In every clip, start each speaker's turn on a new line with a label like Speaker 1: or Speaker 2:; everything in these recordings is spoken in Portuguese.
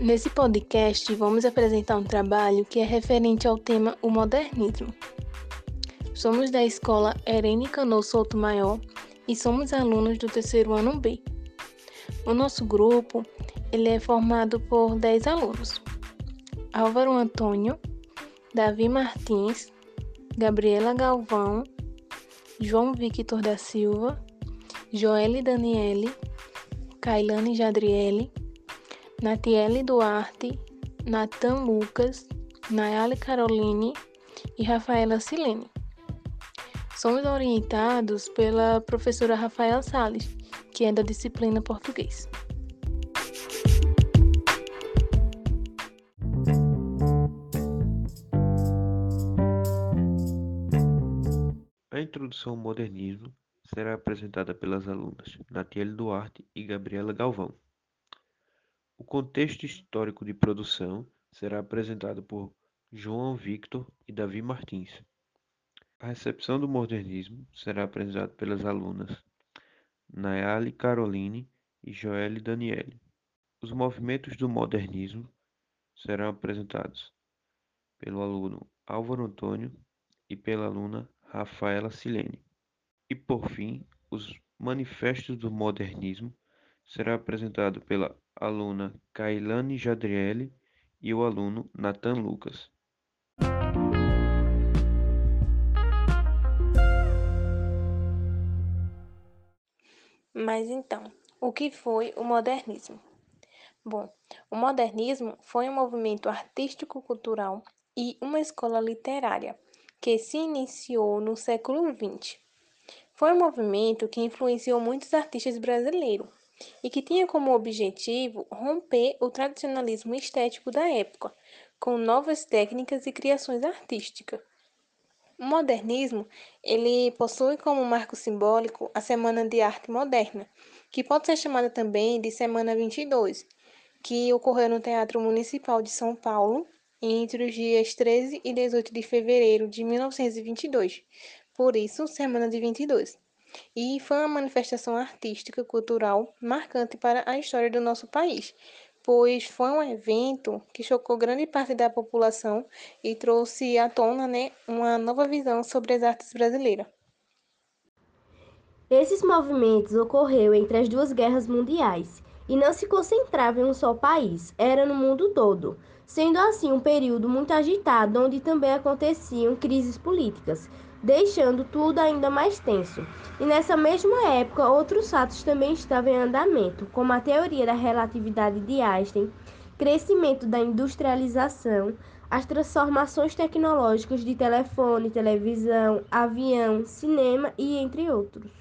Speaker 1: Nesse podcast, vamos apresentar um trabalho que é referente ao tema o modernismo. Somos da escola Erene Cano Souto Maior e somos alunos do terceiro ano B. O nosso grupo ele é formado por 10 alunos. Álvaro Antônio, Davi Martins, Gabriela Galvão, João Victor da Silva, Joelle Daniele, Kailane Jadriele, Natiele Duarte, Natan Lucas, Nayali Caroline e Rafaela Silene. Somos orientados pela professora Rafaela Sales, que é da disciplina português.
Speaker 2: A introdução ao modernismo será apresentada pelas alunas Natiele Duarte e Gabriela Galvão. O contexto histórico de produção será apresentado por João Victor e Davi Martins. A recepção do modernismo será apresentada pelas alunas Nayali Caroline e Joelle Daniele. Os movimentos do modernismo serão apresentados pelo aluno Álvaro Antônio e pela aluna Rafaela Silene. E por fim, os manifestos do modernismo será apresentado pela aluna Kailane Jadriele e o aluno Nathan Lucas.
Speaker 1: Mas então, o que foi o modernismo? Bom, o modernismo foi um movimento artístico-cultural e uma escola literária que se iniciou no século XX. Foi um movimento que influenciou muitos artistas brasileiros e que tinha como objetivo romper o tradicionalismo estético da época, com novas técnicas e criações artísticas. O modernismo, ele possui como marco simbólico a Semana de Arte Moderna, que pode ser chamada também de Semana 22, que ocorreu no Teatro Municipal de São Paulo entre os dias 13 e 18 de fevereiro de 1922, por isso, Semana de 22. E foi uma manifestação artística, cultural, marcante para a história do nosso país, pois foi um evento que chocou grande parte da população e trouxe à tona né, uma nova visão sobre as artes brasileiras.
Speaker 3: Esses movimentos ocorreram entre as duas guerras mundiais e não se concentrava em um só país, era no mundo todo, sendo assim um período muito agitado onde também aconteciam crises políticas, deixando tudo ainda mais tenso. E nessa mesma época, outros fatos também estavam em andamento, como a teoria da relatividade de Einstein, crescimento da industrialização, as transformações tecnológicas de telefone, televisão, avião, cinema e entre outros.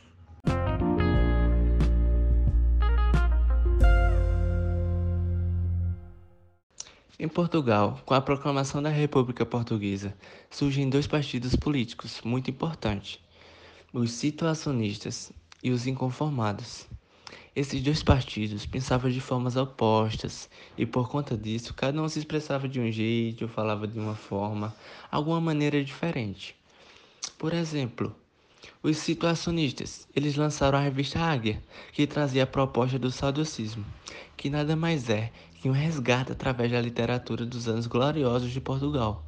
Speaker 4: Em Portugal, com a proclamação da República Portuguesa, surgem dois partidos políticos muito importantes: os situacionistas e os inconformados. Esses dois partidos pensavam de formas opostas e, por conta disso, cada um se expressava de um jeito, falava de uma forma, alguma maneira diferente. Por exemplo, os situacionistas, eles lançaram a revista Águia, que trazia a proposta do saudocismo, que nada mais é que um resgate através da literatura dos anos gloriosos de Portugal.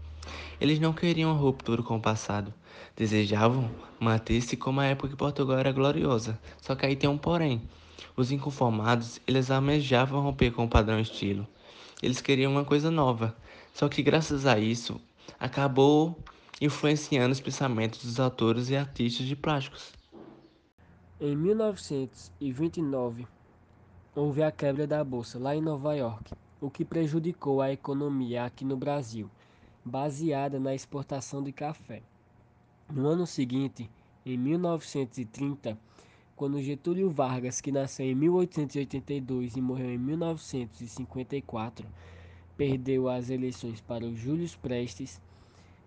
Speaker 4: Eles não queriam ruptura com o passado, desejavam manter-se como a época que Portugal era gloriosa. Só que aí tem um porém. Os inconformados, eles almejavam romper com o padrão estilo. Eles queriam uma coisa nova. Só que graças a isso, acabou influenciando os pensamentos dos autores e artistas de plásticos.
Speaker 5: Em 1929, houve a quebra da bolsa lá em Nova York, o que prejudicou a economia aqui no Brasil, baseada na exportação de café. No ano seguinte, em 1930, quando Getúlio Vargas, que nasceu em 1882 e morreu em 1954, perdeu as eleições para o Júlio Prestes,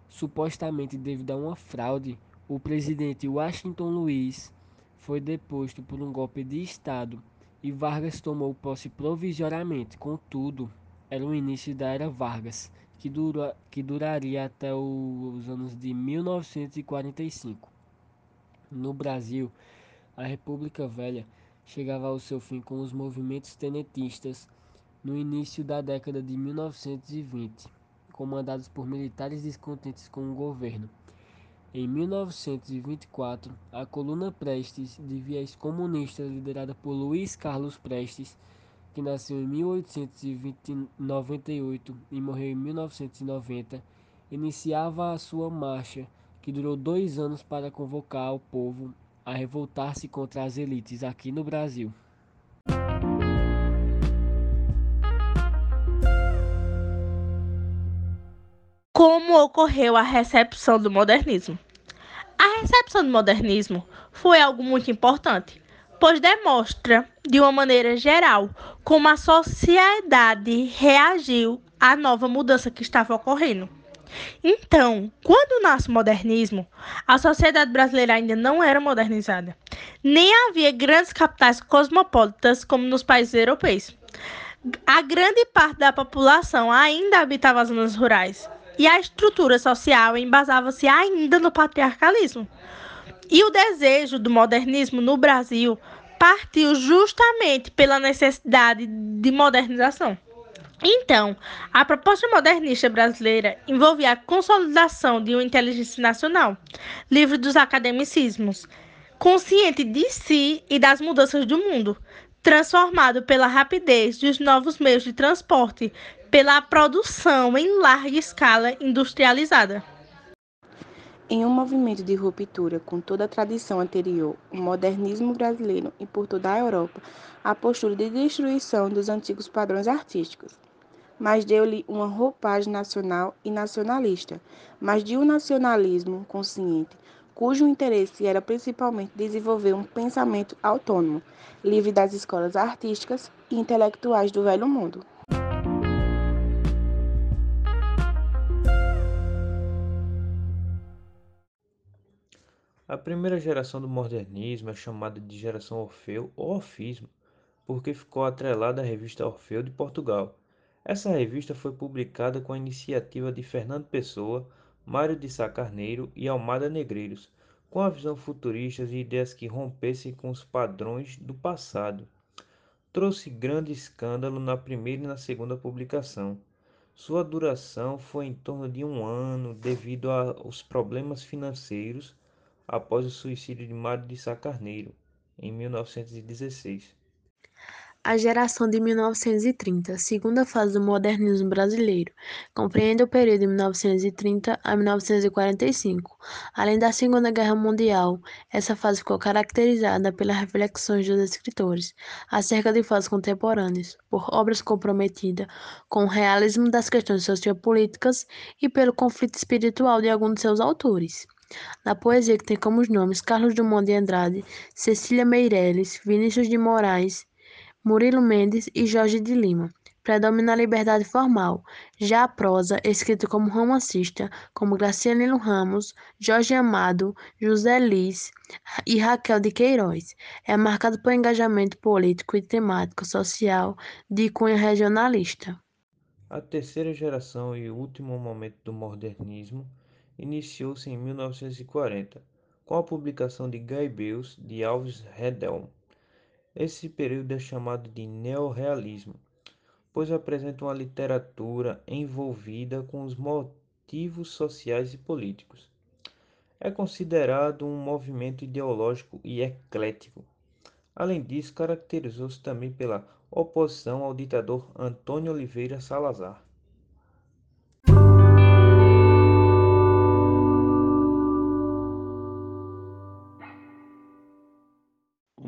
Speaker 5: supostamente devido a uma fraude, o presidente Washington Luiz foi deposto por um golpe de Estado e Vargas tomou posse provisoriamente. Contudo, era o início da Era Vargas, que, dura, que duraria até os anos de 1945. No Brasil, a República Velha chegava ao seu fim com os movimentos tenetistas no início da década de 1920, comandados por militares descontentes com o governo. Em 1924, a coluna Prestes, de viés comunista liderada por Luiz Carlos Prestes, que nasceu em 1898 e morreu em 1990, iniciava a sua marcha, que durou dois anos para convocar o povo a revoltar-se contra as elites aqui no Brasil.
Speaker 6: Como ocorreu a recepção do modernismo? A recepção do modernismo foi algo muito importante, pois demonstra, de uma maneira geral, como a sociedade reagiu à nova mudança que estava ocorrendo. Então, quando nasce o modernismo, a sociedade brasileira ainda não era modernizada, nem havia grandes capitais cosmopolitas como nos países europeus. A grande parte da população ainda habitava as zonas rurais e a estrutura social embasava-se ainda no patriarcalismo. E o desejo do modernismo no Brasil partiu justamente pela necessidade de modernização. Então, a proposta modernista brasileira envolvia a consolidação de uma inteligência nacional, livre dos academicismos, consciente de si e das mudanças do mundo, transformado pela rapidez dos novos meios de transporte, pela produção em larga escala industrializada.
Speaker 7: Em um movimento de ruptura com toda a tradição anterior, o modernismo brasileiro por toda a Europa a postura de destruição dos antigos padrões artísticos, mas deu-lhe uma roupagem nacional e nacionalista, mas de um nacionalismo consciente, cujo interesse era principalmente desenvolver um pensamento autônomo, livre das escolas artísticas e intelectuais do velho mundo.
Speaker 2: A primeira geração do modernismo é chamada de geração Orfeu ou Orfismo, porque ficou atrelada à revista Orfeu de Portugal. Essa revista foi publicada com a iniciativa de Fernando Pessoa, Mário de Sá Carneiro e Almada Negreiros, com a visão futurista e ideias que rompessem com os padrões do passado. Trouxe grande escândalo na primeira e na segunda publicação. Sua duração foi em torno de um ano devido aos problemas financeiros após o suicídio de Mário de Sá Carneiro, em 1916.
Speaker 8: A geração de 1930, segunda fase do modernismo brasileiro, compreende o período de 1930 a 1945. Além da Segunda Guerra Mundial, essa fase ficou caracterizada pelas reflexões dos escritores acerca de fases contemporâneas, por obras comprometidas com o realismo das questões sociopolíticas e pelo conflito espiritual de alguns de seus autores. Na poesia que tem como nomes Carlos Drummond de Andrade, Cecília Meirelles, Vinícius de Moraes, Murilo Mendes e Jorge de Lima. Predomina a liberdade formal. Já a prosa, escrita como romancista, como Graciano Ramos, Jorge Amado, José Liz e Raquel de Queiroz, é marcada por engajamento político e temático social de cunho regionalista.
Speaker 2: A terceira geração e último momento do modernismo iniciou-se em 1940, com a publicação de Beus de Alves Redelmo. Esse período é chamado de neorrealismo, pois apresenta uma literatura envolvida com os motivos sociais e políticos. É considerado um movimento ideológico e eclético. Além disso, caracterizou-se também pela oposição ao ditador Antônio Oliveira Salazar.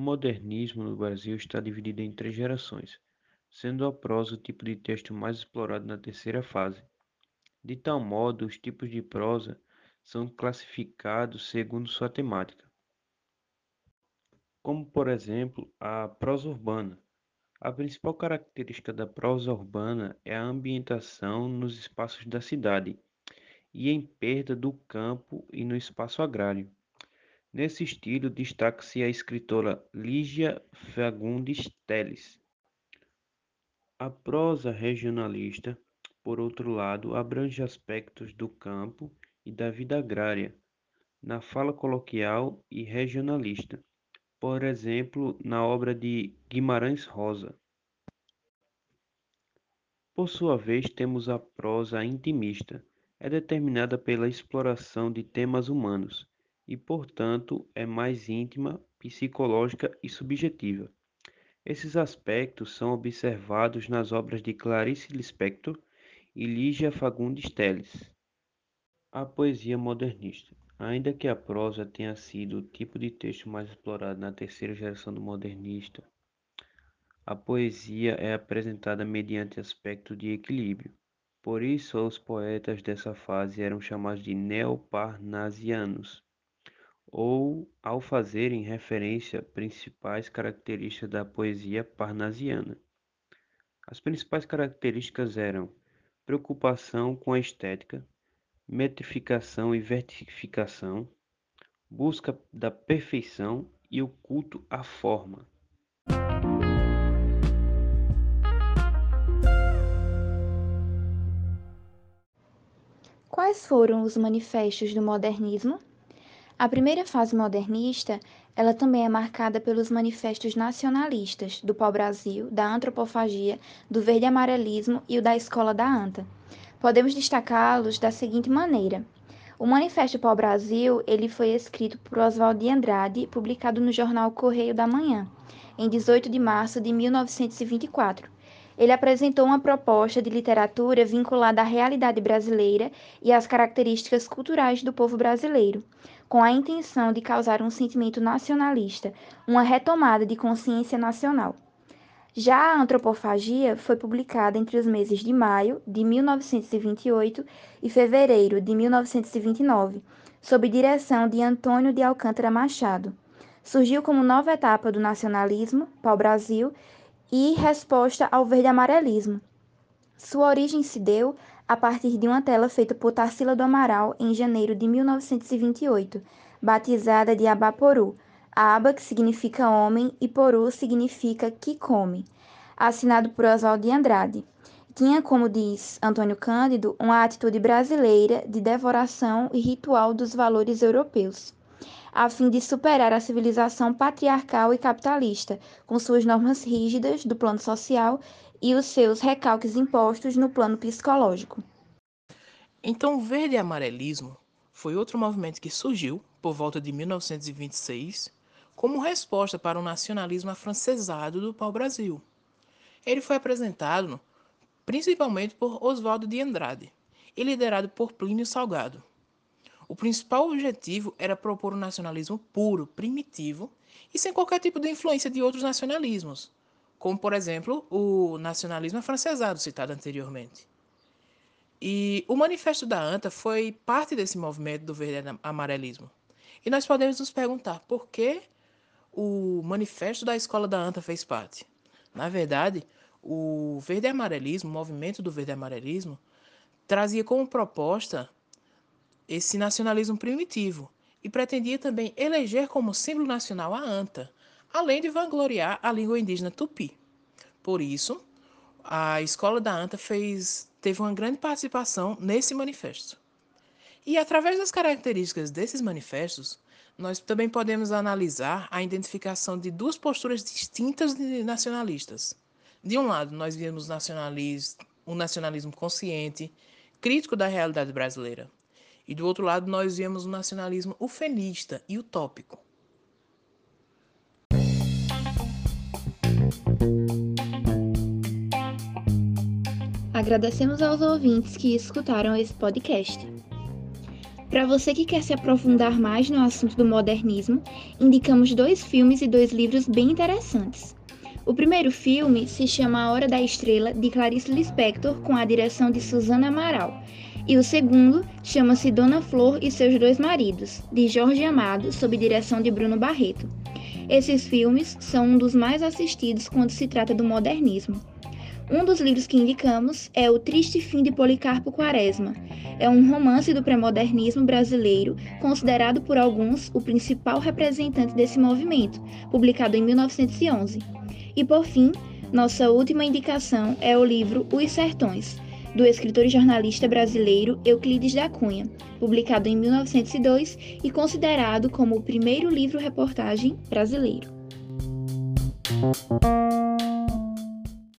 Speaker 2: Modernismo no Brasil está dividido em três gerações, sendo a prosa o tipo de texto mais explorado na terceira fase. De tal modo, os tipos de prosa são classificados segundo sua temática, como por exemplo a prosa urbana. A principal característica da prosa urbana é a ambientação nos espaços da cidade e em perda do campo e no espaço agrário. Nesse estilo destaca-se a escritora Lígia Fagundes Telles. A prosa regionalista, por outro lado, abrange aspectos do campo e da vida agrária, na fala coloquial e regionalista, por exemplo, na obra de Guimarães Rosa. Por sua vez, temos a prosa intimista. É determinada pela exploração de temas humanos e, portanto, é mais íntima, psicológica e subjetiva. Esses aspectos são observados nas obras de Clarice Lispector e Lígia Fagundes Telles. A poesia modernista. Ainda que a prosa tenha sido o tipo de texto mais explorado na terceira geração do modernista, a poesia é apresentada mediante aspecto de equilíbrio. Por isso, os poetas dessa fase eram chamados de neoparnasianos, ou ao fazerem referência principais características da poesia parnasiana. As principais características eram preocupação com a estética, metrificação e vertificação, busca da perfeição e o culto à forma.
Speaker 9: Quais foram os manifestos do modernismo? A primeira fase modernista, ela também é marcada pelos manifestos nacionalistas do pau-brasil, da antropofagia, do verde-amarelismo e o da escola da anta. Podemos destacá-los da seguinte maneira: o Manifesto Pau Brasil ele foi escrito por Oswald de Andrade, publicado no jornal Correio da Manhã, em 18 de março de 1924. Ele apresentou uma proposta de literatura vinculada à realidade brasileira e às características culturais do povo brasileiro, com a intenção de causar um sentimento nacionalista, uma retomada de consciência nacional. Já a Antropofagia foi publicada entre os meses de maio de 1928 e fevereiro de 1929, sob direção de Antônio de Alcântara Machado. Surgiu como nova etapa do nacionalismo, pau-brasil, e resposta ao verde-amarelismo. Sua origem se deu a partir de uma tela feita por Tarsila do Amaral em janeiro de 1928, batizada de Abaporu, Aba, que significa homem, e Poru significa que come, assinado por Oswaldo de Andrade. Tinha, como diz Antônio Cândido, uma atitude brasileira de devoração e ritual dos valores europeus, a fim de superar a civilização patriarcal e capitalista, com suas normas rígidas do plano social e os seus recalques impostos no plano psicológico.
Speaker 10: Então, o verde amarelismo foi outro movimento que surgiu por volta de 1926 como resposta para o nacionalismo afrancesado do pau-brasil. Ele foi apresentado principalmente por Oswaldo de Andrade e liderado por Plínio Salgado. O principal objetivo era propor um nacionalismo puro, primitivo e sem qualquer tipo de influência de outros nacionalismos, como, por exemplo, o nacionalismo afrancesado citado anteriormente. E o Manifesto da ANTA foi parte desse movimento do verde amarelismo. E nós podemos nos perguntar por que o manifesto da escola da ANTA fez parte. Na verdade, o verde amarelismo, o movimento do verde amarelismo, trazia como proposta esse nacionalismo primitivo e pretendia também eleger como símbolo nacional a anta, além de vangloriar a língua indígena tupi. Por isso, a escola da anta fez, teve uma grande participação nesse manifesto. E através das características desses manifestos, nós também podemos analisar a identificação de duas posturas distintas de nacionalistas. De um lado, nós vemos um nacionalismo consciente, crítico da realidade brasileira. E do outro lado, nós vemos um nacionalismo ufenista e utópico.
Speaker 9: Agradecemos aos ouvintes que escutaram esse podcast. Para você que quer se aprofundar mais no assunto do modernismo, indicamos dois filmes e dois livros bem interessantes. O primeiro filme se chama A Hora da Estrela, de Clarice Lispector, com a direção de Susana Amaral. E o segundo chama-se Dona Flor e seus dois maridos, de Jorge Amado, sob direção de Bruno Barreto. Esses filmes são um dos mais assistidos quando se trata do modernismo. Um dos livros que indicamos é O Triste Fim de Policarpo Quaresma. É um romance do pré-modernismo brasileiro, considerado por alguns o principal representante desse movimento, publicado em 1911. E por fim, nossa última indicação é o livro Os Sertões, do escritor e jornalista brasileiro Euclides da Cunha, publicado em 1902 e considerado como o primeiro livro-reportagem brasileiro.